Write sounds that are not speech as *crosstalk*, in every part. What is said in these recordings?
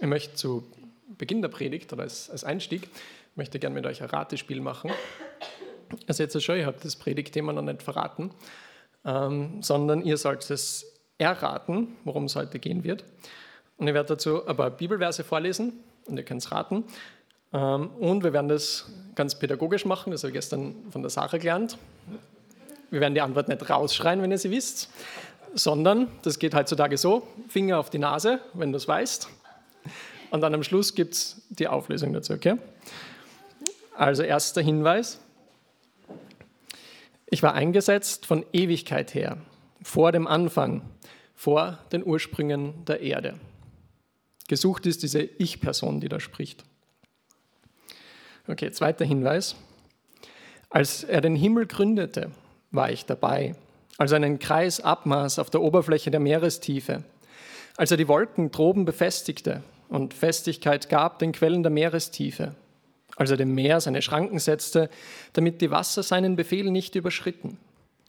ich möchte zu Beginn der Predigt oder als, als Einstieg, möchte gerne mit euch ein Ratespiel machen. Also jetzt schon, ich habe das Predigtthema noch nicht verraten, ähm, sondern ihr sollt es erraten, worum es heute gehen wird. Und ich werde dazu ein paar Bibelverse vorlesen und ihr könnt es raten. Ähm, und wir werden das ganz pädagogisch machen, das habe ich gestern von der Sache gelernt. Wir werden die Antwort nicht rausschreien, wenn ihr sie wisst, sondern das geht heutzutage so: Finger auf die Nase, wenn du es weißt. Und dann am Schluss gibt es die Auflösung dazu, okay? Also, erster Hinweis. Ich war eingesetzt von Ewigkeit her, vor dem Anfang, vor den Ursprüngen der Erde. Gesucht ist diese Ich-Person, die da spricht. Okay, zweiter Hinweis. Als er den Himmel gründete, war ich dabei, als er einen Kreis abmaß auf der Oberfläche der Meerestiefe, als er die Wolken droben befestigte und Festigkeit gab den Quellen der Meerestiefe, als er dem Meer seine Schranken setzte, damit die Wasser seinen Befehl nicht überschritten,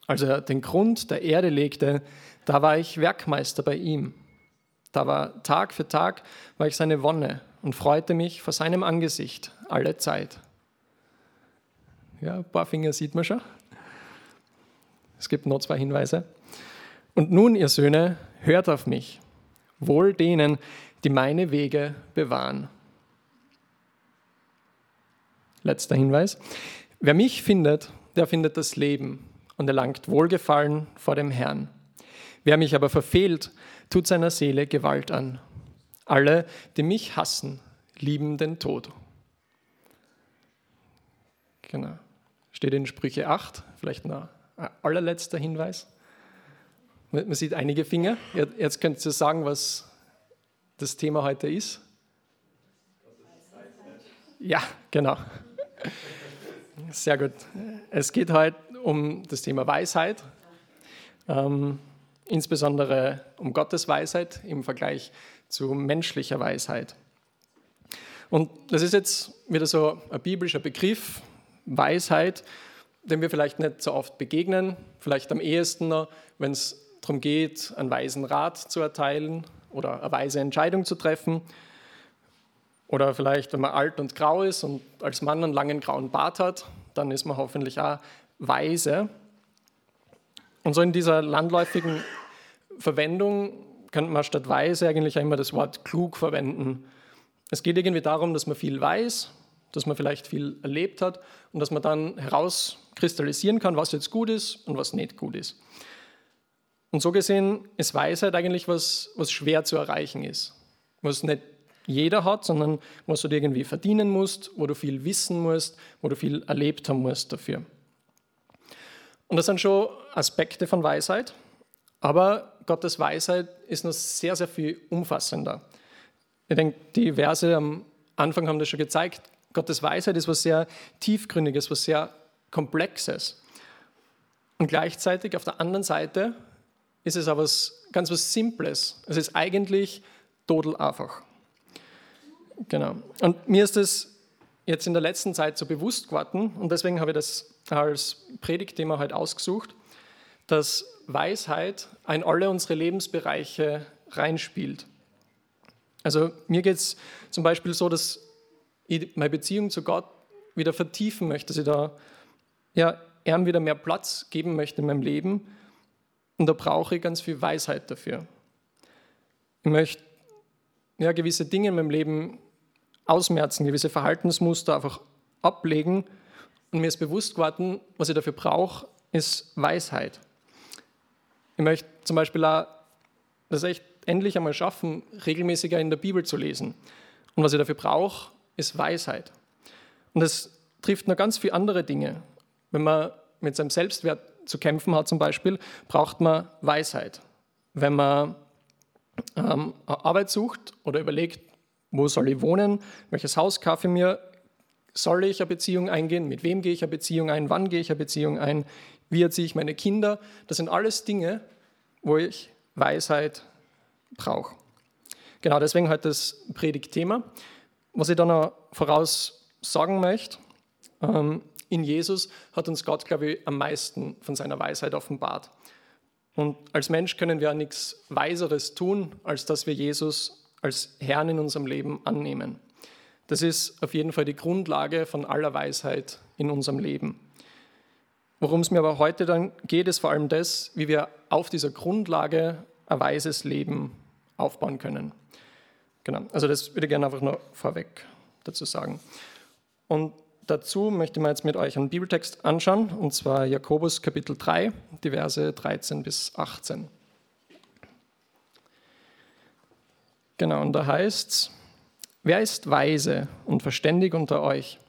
als er den Grund der Erde legte, da war ich Werkmeister bei ihm. Da war Tag für Tag war ich seine Wonne und freute mich vor seinem Angesicht alle Zeit. Ja, ein paar Finger sieht man schon. Es gibt noch zwei Hinweise. Und nun, ihr Söhne, hört auf mich, wohl denen, die meine Wege bewahren. Letzter Hinweis. Wer mich findet, der findet das Leben und erlangt Wohlgefallen vor dem Herrn. Wer mich aber verfehlt, tut seiner Seele Gewalt an. Alle, die mich hassen, lieben den Tod. Genau. Steht in Sprüche 8, vielleicht noch ein allerletzter Hinweis. Man sieht einige Finger. Jetzt könnt ihr sagen, was das Thema heute ist. Ja, genau. Sehr gut. Es geht heute um das Thema Weisheit, ähm, insbesondere um Gottes Weisheit im Vergleich zu menschlicher Weisheit. Und das ist jetzt wieder so ein biblischer Begriff, Weisheit, dem wir vielleicht nicht so oft begegnen, vielleicht am ehesten wenn es darum geht, einen weisen Rat zu erteilen oder eine weise Entscheidung zu treffen. Oder vielleicht, wenn man alt und grau ist und als Mann einen langen grauen Bart hat, dann ist man hoffentlich auch weise. Und so in dieser landläufigen Verwendung könnte man statt weise eigentlich immer das Wort klug verwenden. Es geht irgendwie darum, dass man viel weiß, dass man vielleicht viel erlebt hat und dass man dann herauskristallisieren kann, was jetzt gut ist und was nicht gut ist. Und so gesehen ist Weisheit eigentlich was, was schwer zu erreichen ist, was nicht jeder hat, sondern was du dir irgendwie verdienen musst, wo du viel wissen musst, wo du viel erlebt haben musst dafür. Und das sind schon Aspekte von Weisheit, aber Gottes Weisheit ist noch sehr, sehr viel umfassender. Ich denke, die Verse am Anfang haben das schon gezeigt. Gottes Weisheit ist was sehr tiefgründiges, was sehr komplexes. Und gleichzeitig auf der anderen Seite ist es aber ganz was Simples. Es ist eigentlich total einfach. Genau. Und mir ist es jetzt in der letzten Zeit so bewusst geworden und deswegen habe ich das als Predigtthema heute ausgesucht, dass Weisheit in alle unsere Lebensbereiche reinspielt. Also mir geht es zum Beispiel so, dass ich meine Beziehung zu Gott wieder vertiefen möchte, dass ich da ja, ihm wieder mehr Platz geben möchte in meinem Leben. Und da brauche ich ganz viel Weisheit dafür. Ich möchte ja, gewisse Dinge in meinem Leben ausmerzen, gewisse Verhaltensmuster einfach ablegen. Und mir ist bewusst geworden, was ich dafür brauche, ist Weisheit. Ich möchte zum Beispiel auch das echt endlich einmal schaffen, regelmäßiger in der Bibel zu lesen. Und was ich dafür brauche, ist Weisheit. Und das trifft noch ganz viele andere Dinge. Wenn man mit seinem Selbstwert zu kämpfen hat zum Beispiel, braucht man Weisheit. Wenn man ähm, Arbeit sucht oder überlegt, wo soll ich wohnen, welches Haus kaufe ich mir, soll ich eine Beziehung eingehen, mit wem gehe ich eine Beziehung ein, wann gehe ich eine Beziehung ein, wie erziehe ich meine Kinder, das sind alles Dinge, wo ich Weisheit brauche. Genau deswegen heute das Predigtthema. Was ich dann noch voraus sagen möchte, ähm, in Jesus hat uns Gott, glaube ich, am meisten von seiner Weisheit offenbart. Und als Mensch können wir nichts Weiseres tun, als dass wir Jesus als Herrn in unserem Leben annehmen. Das ist auf jeden Fall die Grundlage von aller Weisheit in unserem Leben. Worum es mir aber heute dann geht, ist vor allem das, wie wir auf dieser Grundlage ein weises Leben aufbauen können. Genau, also das würde ich gerne einfach nur vorweg dazu sagen. Und dazu möchte mal jetzt mit euch einen Bibeltext anschauen, und zwar Jakobus Kapitel 3, die Verse 13 bis 18. Genau, und da heißt es, wer ist weise und verständig unter euch?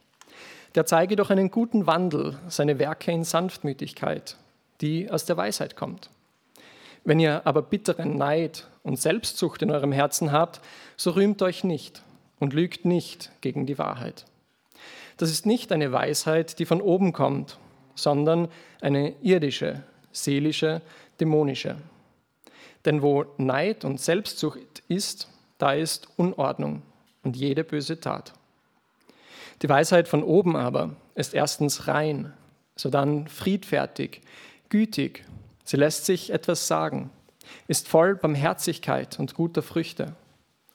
Der zeige doch einen guten Wandel, seine Werke in Sanftmütigkeit, die aus der Weisheit kommt. Wenn ihr aber bitteren Neid und Selbstsucht in eurem Herzen habt, so rühmt euch nicht und lügt nicht gegen die Wahrheit. Das ist nicht eine Weisheit, die von oben kommt, sondern eine irdische, seelische, dämonische. Denn wo Neid und Selbstsucht ist, da ist Unordnung und jede böse Tat. Die Weisheit von oben aber ist erstens rein, sodann friedfertig, gütig, sie lässt sich etwas sagen, ist voll Barmherzigkeit und guter Früchte,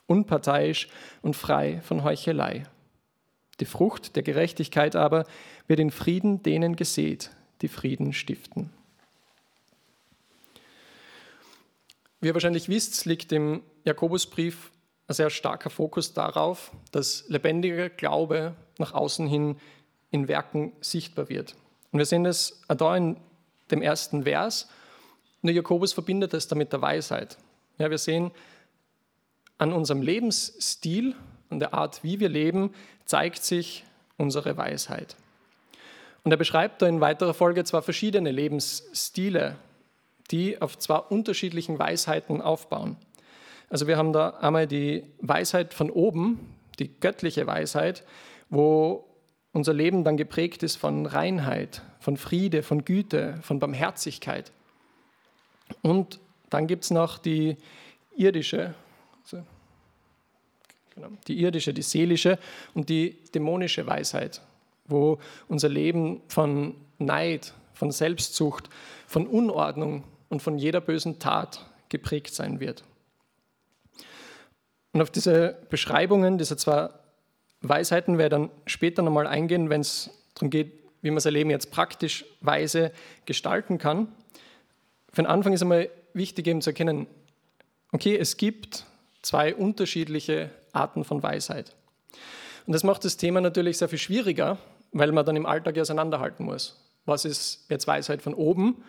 unparteiisch und frei von Heuchelei. Die Frucht der Gerechtigkeit aber wird in Frieden denen gesät, die Frieden stiften. Wie ihr wahrscheinlich wisst, liegt im Jakobusbrief ein sehr starker Fokus darauf, dass lebendiger Glaube nach außen hin in Werken sichtbar wird. Und wir sehen das da in dem ersten Vers. Nur Jakobus verbindet es damit der Weisheit. Ja, wir sehen an unserem Lebensstil, an der Art, wie wir leben, zeigt sich unsere Weisheit. Und er beschreibt da in weiterer Folge zwar verschiedene Lebensstile, die auf zwei unterschiedlichen Weisheiten aufbauen. Also wir haben da einmal die Weisheit von oben, die göttliche Weisheit, wo unser Leben dann geprägt ist von Reinheit, von Friede, von Güte, von Barmherzigkeit. Und dann gibt es noch die irdische, also, genau, die irdische, die seelische und die dämonische Weisheit, wo unser Leben von Neid, von Selbstsucht, von Unordnung und von jeder bösen Tat geprägt sein wird. Und auf diese Beschreibungen dieser zwei Weisheiten werde ich dann später nochmal eingehen, wenn es darum geht, wie man sein Leben jetzt praktisch weise gestalten kann. Für den Anfang ist einmal wichtig eben zu erkennen, okay, es gibt zwei unterschiedliche Arten von Weisheit. Und das macht das Thema natürlich sehr viel schwieriger, weil man dann im Alltag auseinanderhalten muss. Was ist jetzt Weisheit von oben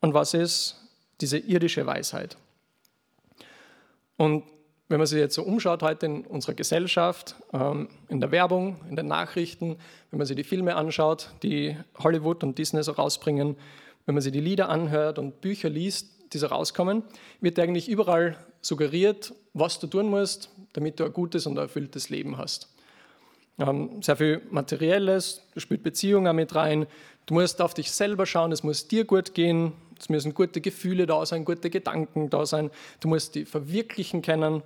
und was ist diese irdische Weisheit? Und wenn man sich jetzt so umschaut heute in unserer Gesellschaft, ähm, in der Werbung, in den Nachrichten, wenn man sich die Filme anschaut, die Hollywood und Disney so rausbringen, wenn man sich die Lieder anhört und Bücher liest, die so rauskommen, wird eigentlich überall suggeriert, was du tun musst, damit du ein gutes und ein erfülltes Leben hast. Ähm, sehr viel Materielles, du spielt Beziehungen mit rein, du musst auf dich selber schauen, es muss dir gut gehen, es müssen gute Gefühle da sein, gute Gedanken da sein, du musst die verwirklichen können.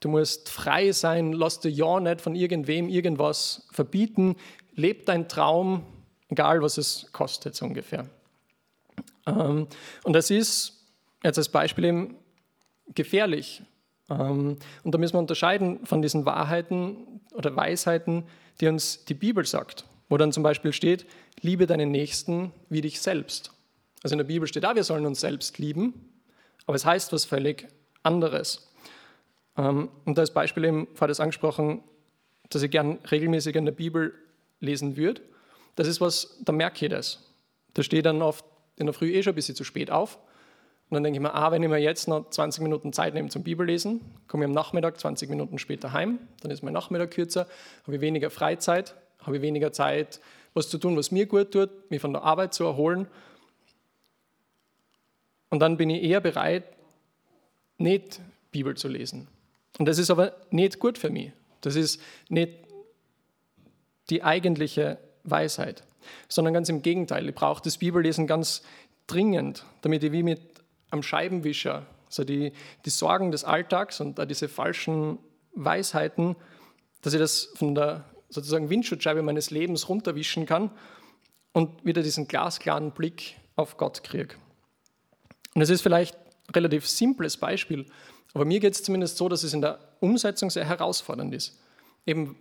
Du musst frei sein, lass dir ja nicht von irgendwem irgendwas verbieten. Leb dein Traum, egal was es kostet, so ungefähr. Ähm, und das ist jetzt als Beispiel eben gefährlich. Ähm, und da müssen wir unterscheiden von diesen Wahrheiten oder Weisheiten, die uns die Bibel sagt, wo dann zum Beispiel steht, liebe deinen Nächsten wie dich selbst. Also in der Bibel steht da, wir sollen uns selbst lieben, aber es heißt was völlig anderes. Ähm, und als Beispiel eben war das angesprochen, dass ich gern regelmäßig in der Bibel lesen würde. Das ist was, da merke ich das. Da stehe ich dann oft in der Früh eh schon ein bisschen zu spät auf. Und dann denke ich mir, ah, wenn ich mir jetzt noch 20 Minuten Zeit nehme zum Bibellesen, komme ich am Nachmittag 20 Minuten später heim, dann ist mein Nachmittag kürzer, habe ich weniger Freizeit, habe ich weniger Zeit, was zu tun, was mir gut tut, mich von der Arbeit zu erholen. Und dann bin ich eher bereit, nicht Bibel zu lesen. Und das ist aber nicht gut für mich. Das ist nicht die eigentliche Weisheit, sondern ganz im Gegenteil. Ich brauche das Bibellesen ganz dringend, damit ich wie mit am Scheibenwischer, also die, die Sorgen des Alltags und diese falschen Weisheiten, dass ich das von der sozusagen Windschutzscheibe meines Lebens runterwischen kann und wieder diesen glasklaren Blick auf Gott kriege. Und es ist vielleicht ein relativ simples Beispiel, Aber mir geht es zumindest so, dass es in der Umsetzung sehr herausfordernd ist. Eben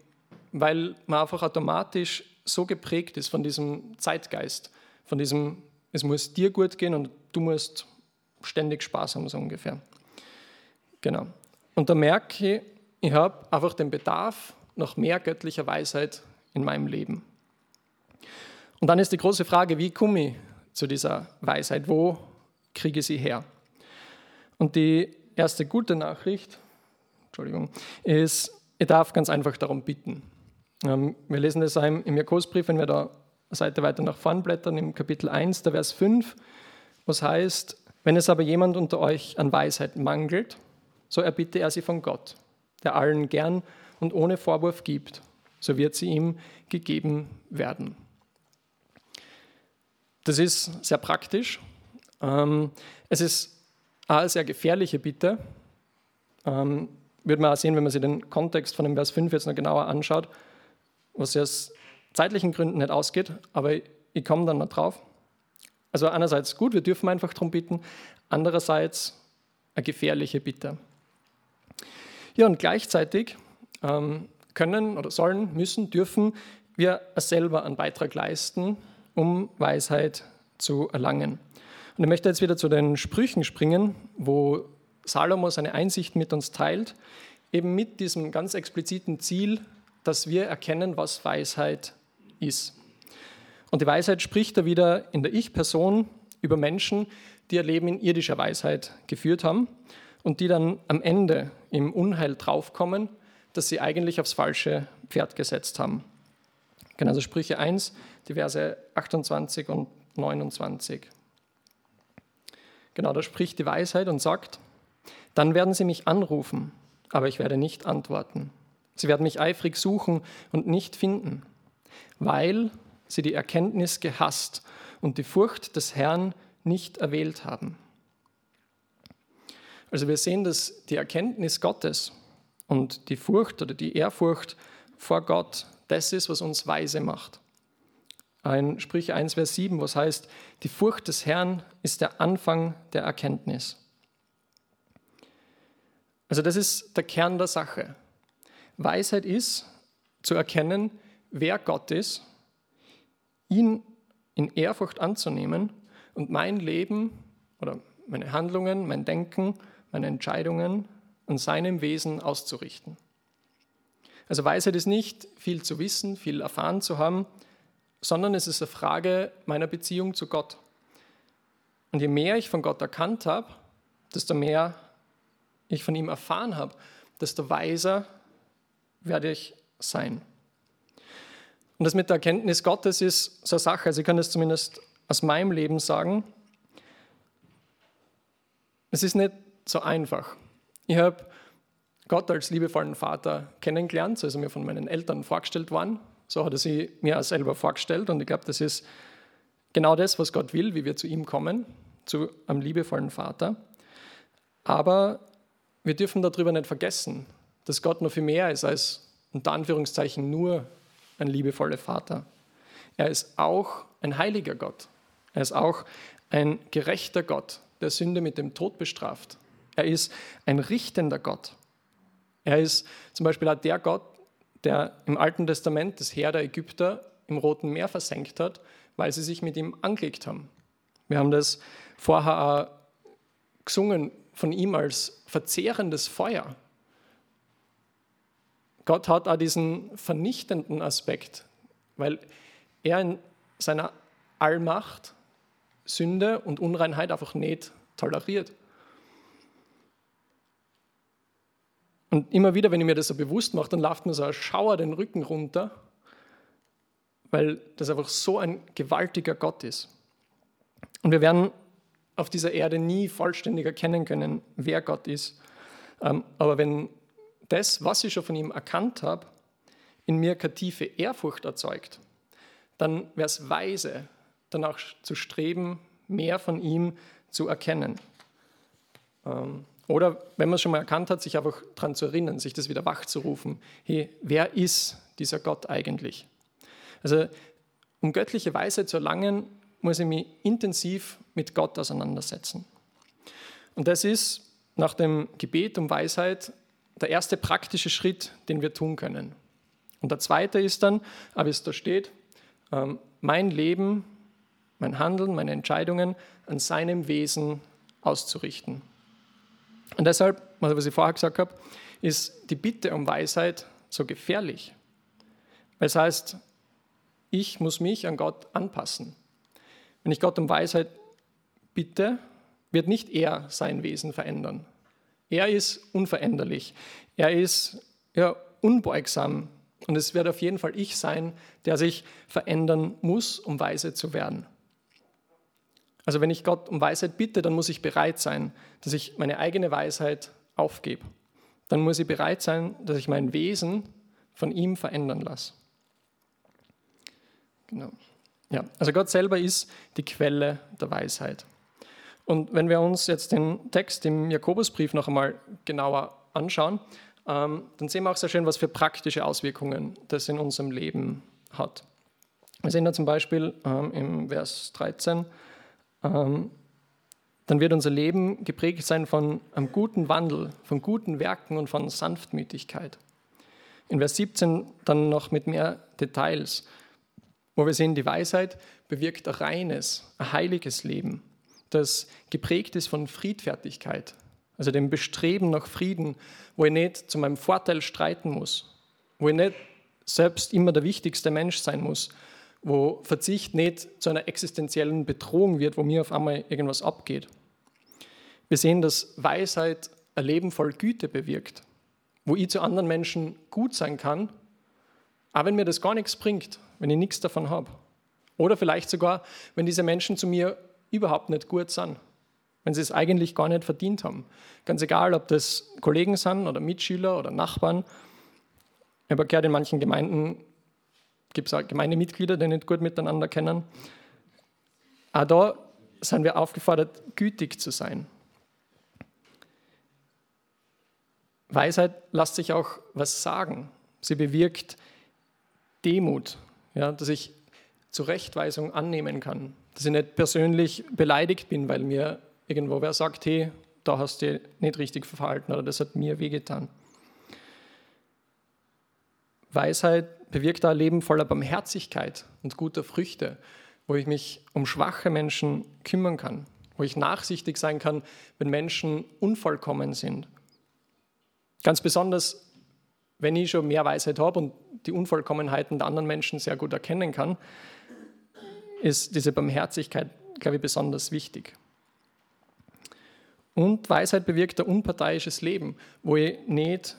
weil man einfach automatisch so geprägt ist von diesem Zeitgeist, von diesem, es muss dir gut gehen und du musst ständig Spaß haben, so ungefähr. Genau. Und da merke ich, ich habe einfach den Bedarf nach mehr göttlicher Weisheit in meinem Leben. Und dann ist die große Frage, wie komme ich zu dieser Weisheit? Wo kriege ich sie her? Und die erste gute Nachricht, Entschuldigung, ist, ich darf ganz einfach darum bitten. Ähm, wir lesen das im Jakobusbrief, wenn wir da eine Seite weiter nach vorn blättern, im Kapitel 1, der Vers 5, was heißt, wenn es aber jemand unter euch an Weisheit mangelt, so erbitte er sie von Gott, der allen gern und ohne Vorwurf gibt, so wird sie ihm gegeben werden. Das ist sehr praktisch. Ähm, es ist eine sehr gefährliche Bitte. Ähm, wird man auch sehen, wenn man sich den Kontext von dem Vers 5 jetzt noch genauer anschaut, was ja aus zeitlichen Gründen nicht ausgeht, aber ich komme dann noch drauf. Also einerseits gut, wir dürfen einfach darum bitten, andererseits eine gefährliche Bitte. Ja, und gleichzeitig ähm, können oder sollen, müssen, dürfen wir selber einen Beitrag leisten, um Weisheit zu erlangen. Und ich möchte jetzt wieder zu den Sprüchen springen, wo Salomo seine Einsicht mit uns teilt, eben mit diesem ganz expliziten Ziel, dass wir erkennen, was Weisheit ist. Und die Weisheit spricht da wieder in der Ich-Person über Menschen, die ihr Leben in irdischer Weisheit geführt haben und die dann am Ende im Unheil draufkommen, dass sie eigentlich aufs falsche Pferd gesetzt haben. Genau, also Sprüche 1, die Verse 28 und 29. Genau, da spricht die Weisheit und sagt, dann werden sie mich anrufen, aber ich werde nicht antworten. Sie werden mich eifrig suchen und nicht finden, weil sie die Erkenntnis gehasst und die Furcht des Herrn nicht erwählt haben. Also wir sehen, dass die Erkenntnis Gottes und die Furcht oder die Ehrfurcht vor Gott das ist, was uns weise macht. Ein Sprüche 1, Vers 7, was heißt, die Furcht des Herrn ist der Anfang der Erkenntnis. Also das ist der Kern der Sache. Weisheit ist zu erkennen, wer Gott ist, ihn in Ehrfurcht anzunehmen und mein Leben oder meine Handlungen, mein Denken, meine Entscheidungen an seinem Wesen auszurichten. Also Weisheit ist nicht viel zu wissen, viel erfahren zu haben, sondern es ist eine Frage meiner Beziehung zu Gott. Und je mehr ich von Gott erkannt habe, desto mehr ich von ihm erfahren habe, desto weiser werde ich sein. Und das mit der Erkenntnis Gottes ist so eine Sache, also ich kann das zumindest aus meinem Leben sagen. Es ist nicht so einfach. Ich habe Gott als liebevollen Vater kennengelernt, so ist er mir von meinen Eltern vorgestellt worden. So hat er sie mir auch selber vorgestellt und ich glaube, das ist genau das, was Gott will, wie wir zu ihm kommen, zu einem liebevollen Vater. Aber wir dürfen darüber nicht vergessen, dass Gott noch viel mehr ist als unter Anführungszeichen nur ein liebevoller Vater. Er ist auch ein heiliger Gott. Er ist auch ein gerechter Gott, der Sünde mit dem Tod bestraft. Er ist ein richtender Gott. Er ist zum Beispiel auch der Gott, der im Alten Testament das Heer der Ägypter im Roten Meer versenkt hat, weil sie sich mit ihm angelegt haben. Wir haben das vorher gesungen von ihm als verzehrendes Feuer. Gott hat auch diesen vernichtenden Aspekt, weil er in seiner Allmacht Sünde und Unreinheit einfach nicht toleriert. Und immer wieder, wenn ich mir das so bewusst mache, dann läuft mir so ein Schauer den Rücken runter, weil das einfach so ein gewaltiger Gott ist. Und wir werden auf dieser Erde nie vollständig erkennen können, wer Gott ist. Ähm, aber wenn das, was ich schon von ihm erkannt habe, in mir keine tiefe Ehrfurcht erzeugt, dann wäre es weise, danach zu streben, mehr von ihm zu erkennen. Ähm, oder wenn man es schon mal erkannt hat, sich einfach daran zu erinnern, sich das wieder wachzurufen. Hey, wer ist dieser Gott eigentlich? Also, um göttliche Weisheit zu erlangen, muss ich mich intensiv mit Gott auseinandersetzen. Und das ist nach dem Gebet um Weisheit der erste praktische Schritt, den wir tun können. Und der zweite ist dann, wie es da steht, ähm, mein Leben, mein Handeln, meine Entscheidungen an seinem Wesen auszurichten. Und deshalb, was ich vorher gesagt habe, ist die Bitte um Weisheit so gefährlich. Weil es heißt, ich muss mich an Gott anpassen. Wenn ich Gott um Weisheit bitte, wird nicht er sein Wesen verändern. Er ist unveränderlich. Er ist ja, unbeugsam. Und es wird auf jeden Fall ich sein, der sich verändern muss, um weise zu werden. Also wenn ich Gott um Weisheit bitte, dann muss ich bereit sein, dass ich meine eigene Weisheit aufgebe. Dann muss ich bereit sein, dass ich mein Wesen von ihm verändern lasse. Genau. Ja, also Gott selber ist die Quelle der Weisheit. Und wenn wir uns jetzt den Text im Jakobusbrief noch einmal genauer anschauen, ähm, dann sehen wir auch sehr schön, was für praktische Auswirkungen das in unserem Leben hat. Wir sehen da zum Beispiel ähm, im Vers 13, ähm, dann wird unser Leben geprägt sein von einem guten Wandel, von guten Werken und von Sanftmütigkeit. In Vers 17 dann noch mit mehr Details, wo wir sehen, die Weisheit bewirkt ein reines, ein heiliges Leben, das geprägt ist von Friedfertigkeit, also dem Bestreben nach Frieden, wo ich nicht zu meinem Vorteil streiten muss, wo ich nicht selbst immer der wichtigste Mensch sein muss, wo Verzicht nicht zu einer existenziellen Bedrohung wird, wo mir auf einmal irgendwas abgeht. Wir sehen, dass Weisheit ein Leben voll Güte bewirkt, wo ich zu anderen Menschen gut sein kann, auch wenn mir das gar nichts bringt, wenn ich nichts davon habe. Oder vielleicht sogar, wenn diese Menschen zu mir überhaupt nicht gut sind, wenn sie es eigentlich gar nicht verdient haben. Ganz egal, ob das Kollegen sind oder Mitschüler oder Nachbarn. Ich habe gehört, in manchen Gemeinden gibt es auch Gemeindemitglieder, die nicht gut miteinander kennen. Auch da sind wir aufgefordert, gütig zu sein. Weisheit lässt sich auch was sagen. Sie bewirkt Demut, ja, dass ich Zurechtweisung annehmen kann, dass ich nicht persönlich beleidigt bin, weil mir irgendwo wer sagt, hey, da hast du nicht richtig verhalten oder das hat mir wehgetan. Weisheit bewirkt ein Leben voller Barmherzigkeit und guter Früchte, wo ich mich um schwache Menschen kümmern kann, wo ich nachsichtig sein kann, wenn Menschen unvollkommen sind. Ganz besonders, wenn ich schon mehr Weisheit habe und die Unvollkommenheiten der anderen Menschen sehr gut erkennen kann, ist diese Barmherzigkeit, glaube ich, besonders wichtig. Und Weisheit bewirkt ein unparteiisches Leben, wo ich nicht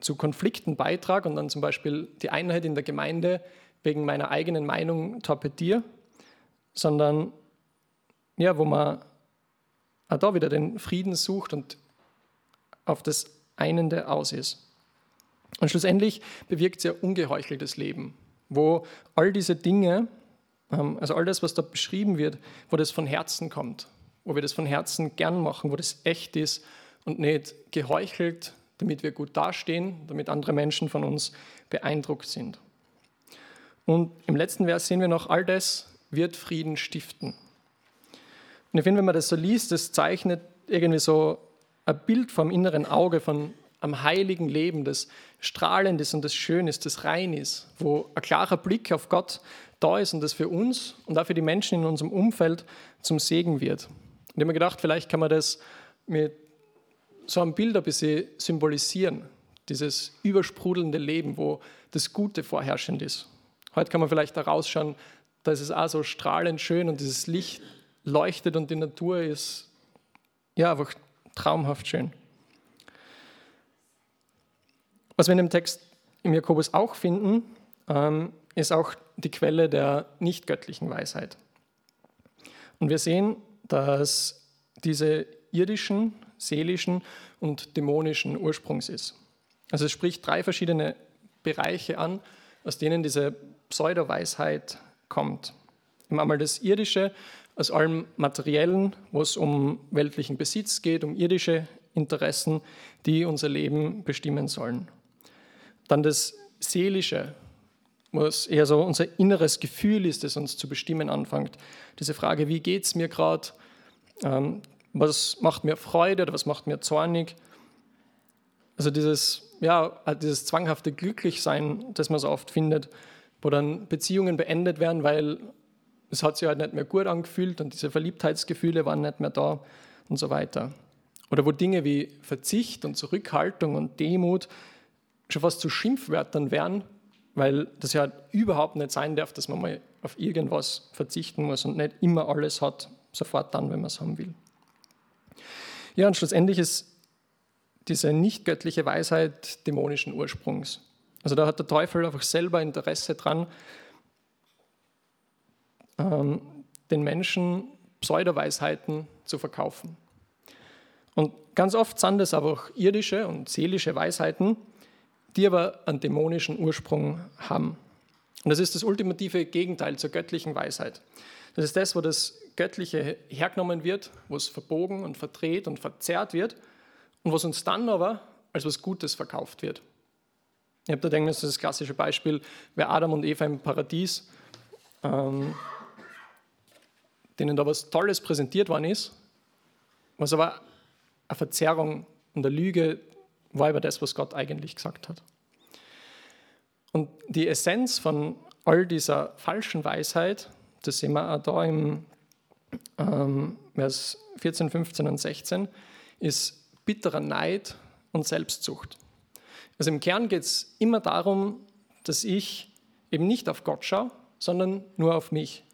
zu Konflikten beitrage und dann zum Beispiel die Einheit in der Gemeinde wegen meiner eigenen Meinung torpediere, sondern ja, wo man auch da wieder den Frieden sucht und auf das Einende aus ist. Und schlussendlich bewirkt es ja ungeheucheltes Leben, wo all diese Dinge, also all das, was da beschrieben wird, wo das von Herzen kommt, wo wir das von Herzen gern machen, wo das echt ist und nicht geheuchelt damit wir gut dastehen, damit andere Menschen von uns beeindruckt sind. Und im letzten Vers sehen wir noch, all das wird Frieden stiften. Und ich finde, wenn man das so liest, das zeichnet irgendwie so ein Bild vom inneren Auge von einem heiligen Leben, das strahlend ist und das schön ist, das rein ist, wo ein klarer Blick auf Gott da ist und das für uns und auch für die Menschen in unserem Umfeld zum Segen wird. Und ich habe mir gedacht, vielleicht kann man das mit so ein Bild ein bisschen symbolisieren, dieses übersprudelnde Leben, wo das Gute vorherrschend ist. Heute kann man vielleicht da rausschauen, da ist es auch so strahlend schön und dieses Licht leuchtet und die Natur ist ja einfach traumhaft schön. Was wir in dem Text im Jakobus auch finden, ähm, ist auch die Quelle der nicht göttlichen Weisheit. Und wir sehen, dass diese irdischen seelischen und dämonischen Ursprungs ist. Also es spricht drei verschiedene Bereiche an, aus denen diese Pseudoweisheit kommt. Einmal das Irdische, aus allem Materiellen, wo es um weltlichen Besitz geht, um irdische Interessen, die unser Leben bestimmen sollen. Dann das Seelische, wo es eher so unser inneres Gefühl ist, das uns zu bestimmen anfängt. Diese Frage, wie geht es mir gerade? Ähm, was macht mir Freude oder was macht mir zornig. Also dieses, ja, dieses zwanghafte Glücklichsein, das man so oft findet, wo dann Beziehungen beendet werden, weil es hat sich halt nicht mehr gut angefühlt und diese Verliebtheitsgefühle waren nicht mehr da und so weiter. Oder wo Dinge wie Verzicht und Zurückhaltung und Demut schon fast zu Schimpfwörtern werden, weil das ja überhaupt nicht sein darf, dass man mal auf irgendwas verzichten muss und nicht immer alles hat, sofort dann, wenn man es haben will. Ja, und schlussendlich ist diese nicht göttliche Weisheit dämonischen Ursprungs. Also da hat der Teufel einfach selber Interesse dran, ähm, den Menschen Pseudoweisheiten zu verkaufen. Und ganz oft sind es aber auch irdische und seelische Weisheiten, die aber einen dämonischen Ursprung haben. Und das ist das ultimative Gegenteil zur göttlichen Weisheit. Das ist das, wo das Göttliche hergenommen wird, wo es verbogen und verdreht und verzerrt wird und was uns dann aber als was Gutes verkauft wird. Ich habe da denken, das ist das klassische Beispiel, wer Adam und Eva im Paradies, ähm, denen da was Tolles präsentiert worden ist, was aber eine Verzerrung und eine Lüge war über das, was Gott eigentlich gesagt hat. Und die Essenz von all dieser falschen Weisheit, das sehen wir auch da im ähm, Vers 14, 15 und 16, ist bitterer Neid und Selbstsucht. Also im Kern geht es immer darum, dass ich eben nicht auf Gott schaue, sondern nur auf mich.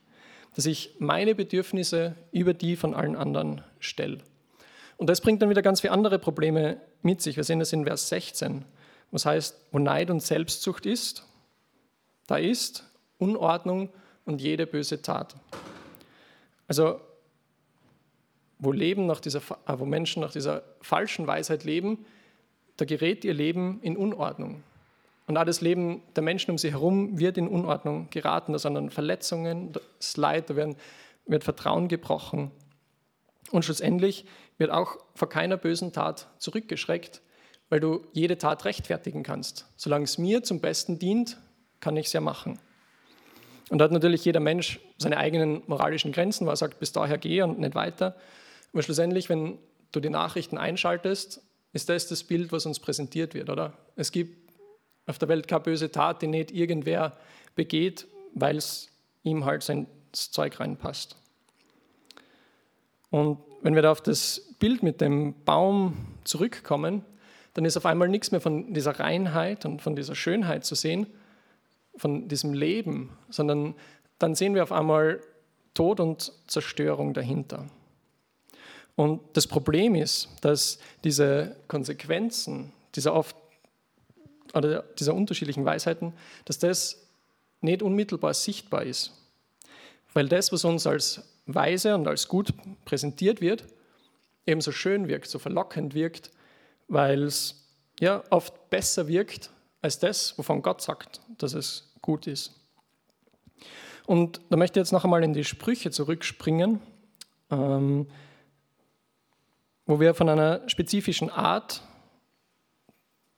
Dass ich meine Bedürfnisse über die von allen anderen stelle. Und das bringt dann wieder ganz viele andere Probleme mit sich. Wir sehen das in Vers 16, was heißt, wo Neid und Selbstsucht ist, da ist Unordnung und jede böse Tat. Also wo, Leben nach dieser, äh, wo Menschen nach dieser falschen Weisheit leben, da gerät ihr Leben in Unordnung. Und das Leben der Menschen um sie herum wird in Unordnung geraten. Da sind dann Verletzungen, das Leid, da werden, wird Vertrauen gebrochen. Und schlussendlich wird auch vor keiner bösen Tat zurückgeschreckt, weil du jede Tat rechtfertigen kannst. Solange es mir zum Besten dient, kann ich es ja machen. Und da hat natürlich jeder Mensch seine eigenen moralischen Grenzen, wo er sagt, bis daher gehe und nicht weiter. Aber schlussendlich, wenn du die Nachrichten einschaltest, ist das das Bild, was uns präsentiert wird, oder? Es gibt auf der Welt keine böse Tat, die nicht irgendwer begeht, weil es ihm halt sein Zeug reinpasst. Und wenn wir da auf das Bild mit dem Baum zurückkommen, dann ist auf einmal nichts mehr von dieser Reinheit und von dieser Schönheit zu sehen, von diesem Leben, sondern dann sehen wir auf einmal Tod und Zerstörung dahinter. Und das Problem ist, dass diese Konsequenzen dieser oft oder dieser unterschiedlichen Weisheiten, dass das nicht unmittelbar sichtbar ist. Weil das, was uns als weise und als gut präsentiert wird, ebenso schön wirkt, so verlockend wirkt, weil es ja oft besser wirkt als das, wovon Gott sagt, dass es gut ist. Und da möchte ich jetzt noch einmal in die Sprüche zurückspringen. Ähm, wo wir von einer spezifischen Art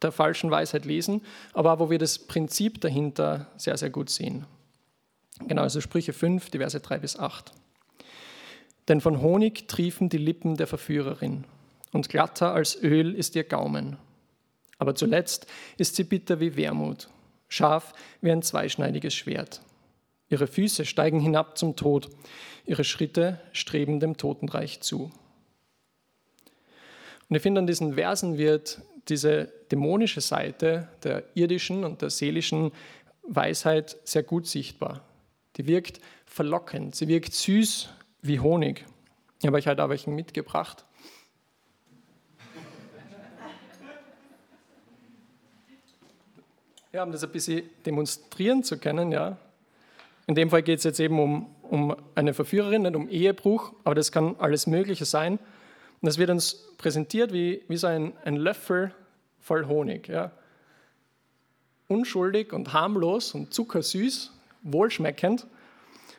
der falschen Weisheit lesen, aber wo wir das Prinzip dahinter sehr, sehr gut sehen. Genau, also Sprüche 5, die Verse 3 bis 8. Denn von Honig triefen die Lippen der Verführerin, und glatter als Öl ist ihr Gaumen. Aber zuletzt ist sie bitter wie Wermut, scharf wie ein zweischneidiges Schwert. Ihre Füße steigen hinab zum Tod, ihre Schritte streben dem Totenreich zu. Und ich finde, an diesen Versen wird diese dämonische Seite der irdischen und der seelischen Weisheit sehr gut sichtbar. Die wirkt verlockend, sie wirkt süß wie Honig. Ich habe euch heute auch welchen mitgebracht. Ja, um das ein bisschen demonstrieren zu können, ja. In dem Fall geht es jetzt eben um, um eine Verführerin, nicht um Ehebruch, aber das kann alles Mögliche sein. Und das wird uns präsentiert wie, wie so ein, ein Löffel voll Honig. Ja. Unschuldig und harmlos und zuckersüß, wohlschmeckend.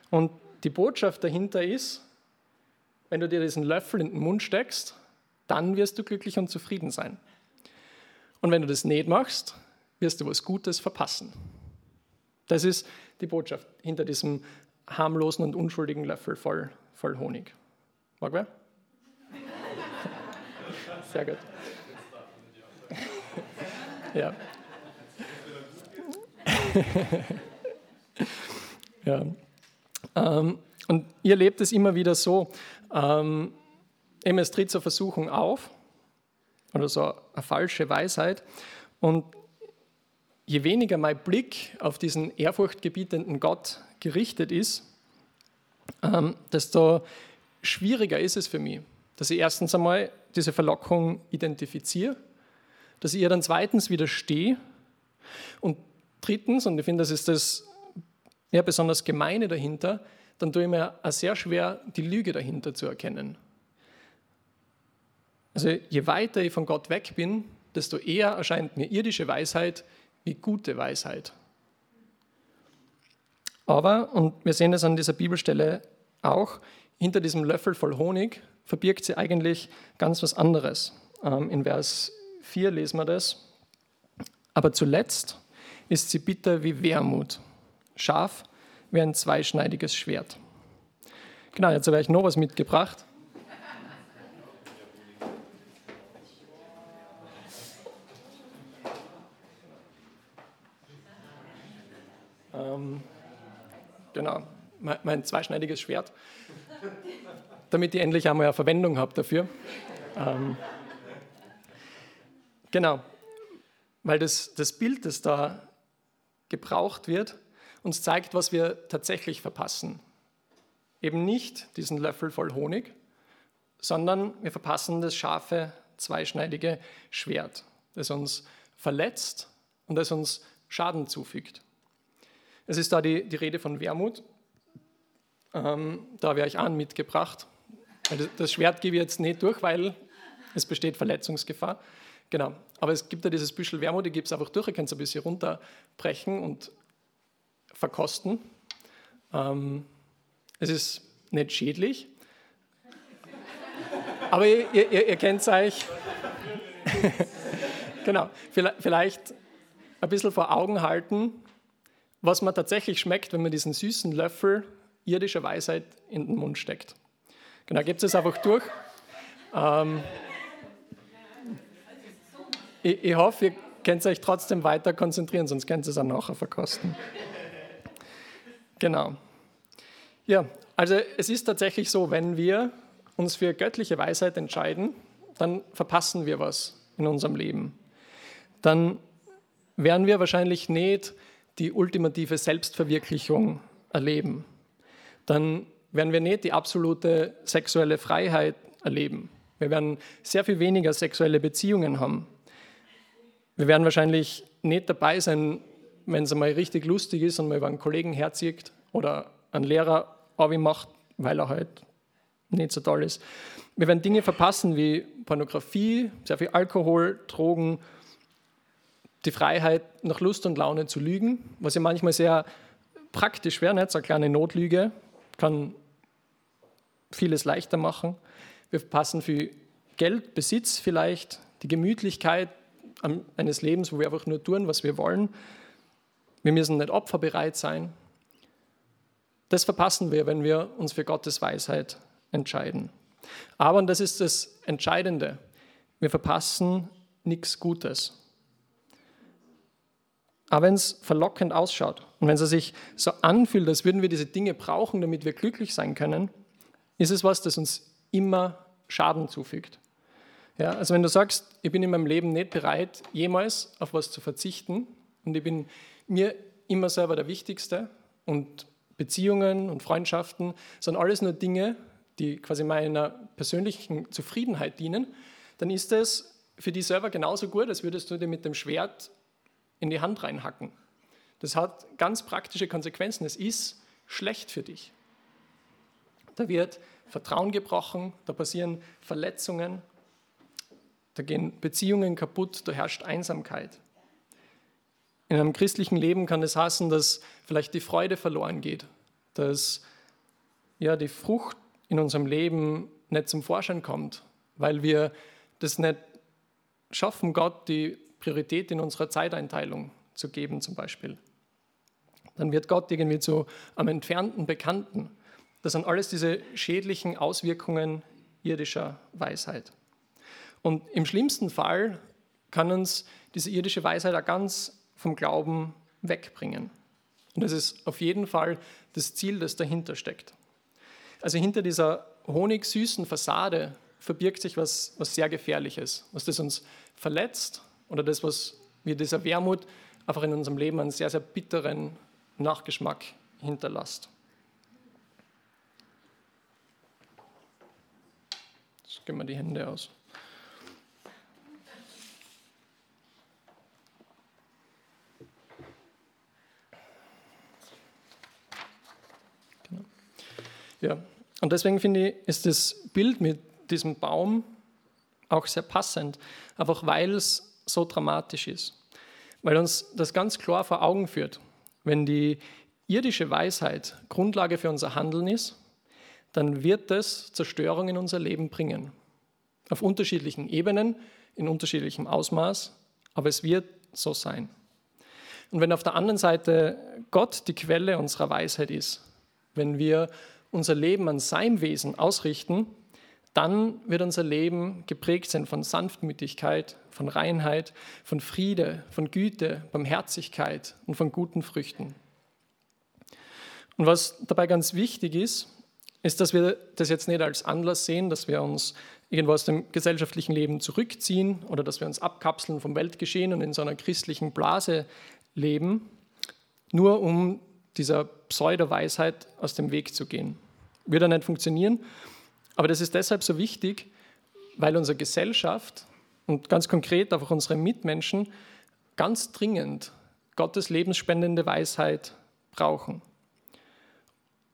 Und die Botschaft dahinter ist, wenn du dir diesen Löffel in den Mund steckst, dann wirst du glücklich und zufrieden sein. Und wenn du das nicht machst, wirst du was Gutes verpassen. Das ist die Botschaft hinter diesem harmlosen und unschuldigen Löffel voll, voll Honig. Mag wer? *laughs* sehr gut. *laughs* ja. *laughs* ja. Ähm, und ihr lebt es immer wieder so, ähm, es tritt zur Versuchung auf, oder so eine falsche Weisheit. Und je weniger mein Blick auf diesen ehrfurchtgebietenden Gott gerichtet ist, ähm, desto schwieriger ist es für mich, dass ich erstens einmal diese Verlockung identifiziere, dass ich ihr dann zweitens widerstehe und drittens, und ich finde, das ist das ja, besonders Gemeine dahinter, dann tue ich mir auch sehr schwer, die Lüge dahinter zu erkennen. Also je weiter ich von Gott weg bin, desto eher erscheint mir irdische Weisheit wie gute Weisheit. Aber, und wir sehen das an dieser Bibelstelle auch, hinter diesem Löffel voll Honig verbirgt sie eigentlich ganz was anderes. Ähm, in Vers 4 lesen wir das. Aber zuletzt ist sie bitter wie Wermut, scharf wie ein zweischneidiges Schwert. Genau, jetzt habe ich noch was mitgebracht. Ähm, genau, mein, zweischneidiges Schwert, damit ich endlich einmal eine Verwendung habe dafür. Ähm, genau, weil das, das Bild, das da gebraucht wird, uns zeigt, was wir tatsächlich verpassen. Eben nicht diesen Löffel voll Honig, sondern wir verpassen das scharfe, zweischneidige Schwert, das uns verletzt und das uns Schaden zufügt. Es ist da die, die Rede von Wermut. Ähm, da habe ich an mitgebracht. Das Schwert gebe ich jetzt nicht durch, weil es besteht Verletzungsgefahr. Genau. Aber es gibt ja dieses Büschel Wermut, die gibt es einfach durch. Ihr könnt es ein bisschen runterbrechen und verkosten. Ähm, es ist nicht schädlich. Aber ihr, ihr, ihr kennt es euch. *laughs* genau. Vielleicht ein bisschen vor Augen halten, was man tatsächlich schmeckt, wenn man diesen süßen Löffel irdischer Weisheit in den Mund steckt. Genau, gebt es einfach durch. Ähm, ich, ich, hoffe, ihr könnt euch trotzdem weiter konzentrieren, sonst könnt ihr es auch nachher verkosten. Genau. Ja, also es ist tatsächlich so, wenn wir uns für göttliche Weisheit entscheiden, dann verpassen wir was in unserem Leben. Dann werden wir wahrscheinlich nicht die ultimative Selbstverwirklichung erleben, dann werden wir nicht die absolute sexuelle Freiheit erleben. Wir werden sehr viel weniger sexuelle Beziehungen haben. Wir werden wahrscheinlich nicht dabei sein, wenn es einmal richtig lustig ist und man über einen Kollegen herzieht oder einen Lehrer macht, weil er halt nicht so toll ist. Wir werden Dinge verpassen wie Pornografie, sehr viel Alkohol, Drogen, die Freiheit, nach Lust und Laune zu lügen, was ja manchmal sehr praktisch wäre. Nicht? So eine kleine Notlüge kann vieles leichter machen. Wir passen für Geld, Besitz vielleicht, die Gemütlichkeit eines Lebens, wo wir einfach nur tun, was wir wollen. Wir müssen nicht opferbereit sein. Das verpassen wir, wenn wir uns für Gottes Weisheit entscheiden. Aber, und das ist das Entscheidende, wir verpassen nichts Gutes. Aber wenn es verlockend ausschaut und wenn es sich so anfühlt, als würden wir diese Dinge brauchen, damit wir glücklich sein können, ist es was, das uns immer Schaden zufügt. Ja, also wenn du sagst, ich bin in meinem Leben nicht bereit, jemals auf was zu verzichten und ich bin mir immer selber der Wichtigste und Beziehungen und Freundschaften sind alles nur Dinge, die quasi meiner persönlichen Zufriedenheit dienen, dann ist es für dich selber genauso gut, als würdest du dir mit dem Schwert in die Hand reinhacken. Das hat ganz praktische Konsequenzen. Es ist schlecht für dich. Da wird Vertrauen gebrochen, da passieren Verletzungen, da gehen Beziehungen kaputt, da herrscht Einsamkeit. In einem christlichen Leben kann es heißen, dass vielleicht die Freude verloren geht, dass ja, die Frucht in unserem Leben nicht zum Vorschein kommt, weil wir das nicht schaffen, Gott die Priorität in unserer Zeiteinteilung zu geben zum Beispiel. Dann wird Gott irgendwie zu einem entfernten Bekannten. Das sind alles diese schädlichen Auswirkungen irdischer Weisheit. Und im schlimmsten Fall kann uns diese irdische Weisheit auch ganz vom Glauben wegbringen. Und das ist auf jeden Fall das Ziel, das dahinter steckt. Also hinter dieser honigsüßen Fassade verbirgt sich was, was sehr Gefährliches, was das uns verletzt oder das, was wir dieser Wermut einfach in unserem Leben einen sehr, sehr bitteren Nachgeschmack hinterlässt. Jetzt gehen wir die Hände aus. Ja, und deswegen finde ich, ist das Bild mit diesem Baum auch sehr passend, einfach weil es so dramatisch ist. Weil uns das ganz klar vor Augen führt. Wenn die irdische Weisheit Grundlage für unser Handeln ist, dann wird es Zerstörung in unser Leben bringen. Auf unterschiedlichen Ebenen, in unterschiedlichem Ausmaß, aber es wird so sein. Und wenn auf der anderen Seite Gott die Quelle unserer Weisheit ist, wenn wir unser Leben an seinem Wesen ausrichten, dann wird unser Leben geprägt sein von Sanftmütigkeit, von Reinheit, von Friede, von Güte, Barmherzigkeit und von guten Früchten. Und was dabei ganz wichtig ist, ist, dass wir das jetzt nicht als Anlass sehen, dass wir uns irgendwo aus dem gesellschaftlichen Leben zurückziehen oder dass wir uns abkapseln vom Weltgeschehen und in so einer christlichen Blase leben, nur um dieser Pseudo-Weisheit aus dem Weg zu gehen. Wird ja nicht funktionieren, aber das ist deshalb so wichtig, weil unsere Gesellschaft und ganz konkret auch unsere Mitmenschen ganz dringend Gottes lebensspendende Weisheit brauchen.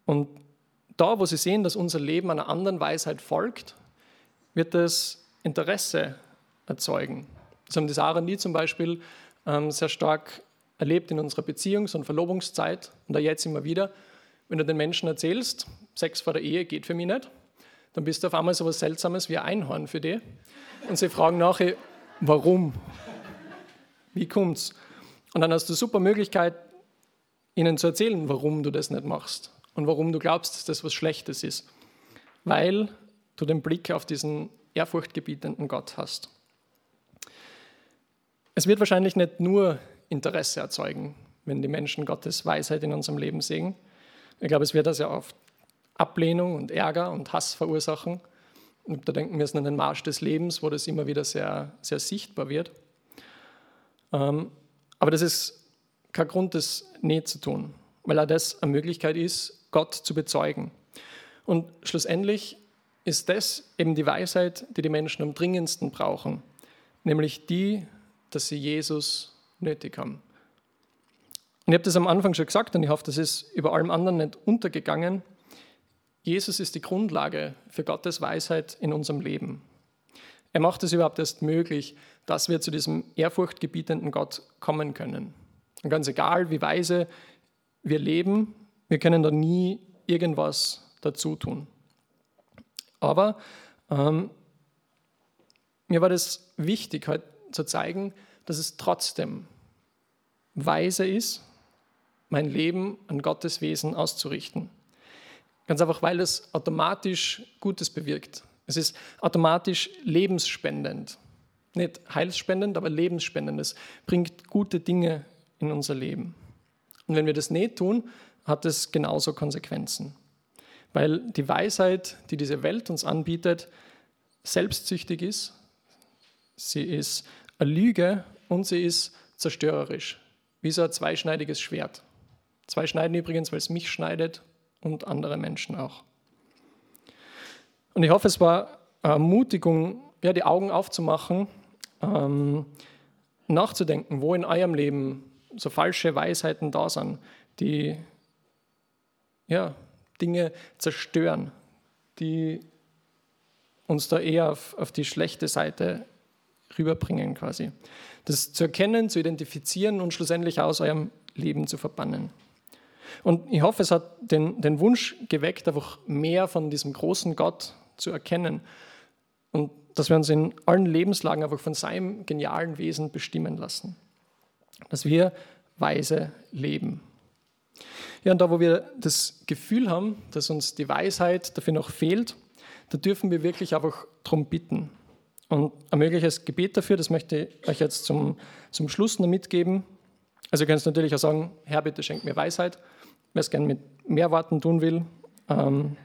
Und da, wo sie sehen, dass unser Leben einer anderen Weisheit folgt, wird das Interesse erzeugen. Das haben die Sarah und die zum Beispiel ähm, sehr stark erlebt in unserer Beziehungs- und Verlobungszeit und da jetzt immer wieder. Wenn du den Menschen erzählst, Sex vor der Ehe geht für mich nicht, dann bist du auf einmal so etwas Seltsames wie ein Einhorn für die. Und sie fragen nachher, warum? Wie kommt's? Und dann hast du super Möglichkeit, ihnen zu erzählen, warum du das nicht machst und warum du glaubst, dass das was Schlechtes ist. Weil du den Blick auf diesen ehrfurchtgebietenden Gott hast. Es wird wahrscheinlich nicht nur Interesse erzeugen, wenn die Menschen Gottes Weisheit in unserem Leben sehen. Ich glaube, es wird das ja oft Ablehnung und Ärger und Hass verursachen. Und da denken wir es an den Marsch des Lebens, wo das immer wieder sehr, sehr sichtbar wird. Ähm, aber das ist kein Grund, das nicht zu tun, weil auch das eine Möglichkeit ist, Gott zu bezeugen. Und schlussendlich ist das eben die Weisheit, die die Menschen am dringendsten brauchen, nämlich die, dass sie Jesus nötig haben. Und ich habe das am Anfang schon gesagt und ich hoffe, das ist über allem anderen nicht untergegangen. Jesus ist die Grundlage für Gottes Weisheit in unserem Leben. Er macht es überhaupt erst möglich, dass wir zu diesem ehrfurchtgebietenden Gott kommen können. Und ganz egal, wie weise wir leben, wir können da nie irgendwas dazu tun. Aber ähm, mir war das wichtig, heute zu zeigen, dass es trotzdem weise ist, mein Leben an Gottes Wesen auszurichten. Ganz einfach, weil es automatisch Gutes bewirkt. Es ist automatisch lebensspendend. Nicht heilsspendend, aber lebensspendend. Es bringt gute Dinge in unser Leben. Und wenn wir das nicht tun, hat es genauso Konsequenzen. Weil die Weisheit, die diese Welt uns anbietet, selbstsüchtig ist, sie ist eine Lüge und sie ist zerstörerisch, wie so ein zweischneidiges Schwert. Zwei schneiden übrigens, weil es mich schneidet und andere Menschen auch. Und ich hoffe, es war Ermutigung, ja, die Augen aufzumachen, ähm, nachzudenken, wo in eurem Leben so falsche Weisheiten da sind, die ja, Dinge zerstören, die uns da eher auf, auf die schlechte Seite rüberbringen quasi. Das zu erkennen, zu identifizieren und schlussendlich aus eurem Leben zu verbannen. Und ich hoffe, es hat den, den Wunsch geweckt, einfach mehr von diesem großen Gott zu erkennen und dass wir uns in allen Lebenslagen einfach von seinem genialen Wesen bestimmen lassen. Dass wir weise leben. Ja, und da, wo wir das Gefühl haben, dass uns die Weisheit dafür noch fehlt, da dürfen wir wirklich einfach darum bitten. Und ein mögliches Gebet dafür, das möchte ich euch jetzt zum, zum Schluss noch mitgeben. Also ihr könnt natürlich auch sagen, Herr, bitte schenk mir Weisheit. Wer es gerne mit mehr Worten tun will, ähm,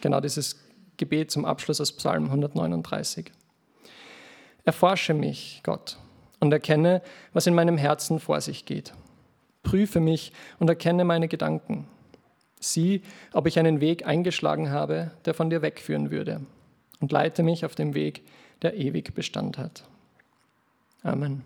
genau dieses Gebet zum Abschluss aus Psalm 139. Erforsche mich, Gott, und erkenne, was in meinem Herzen vor sich geht. Prüfe mich und erkenne meine Gedanken. Sieh, ob ich einen Weg eingeschlagen habe, der von dir wegführen würde, und leite mich auf dem Weg, der ewig Bestand hat. Amen.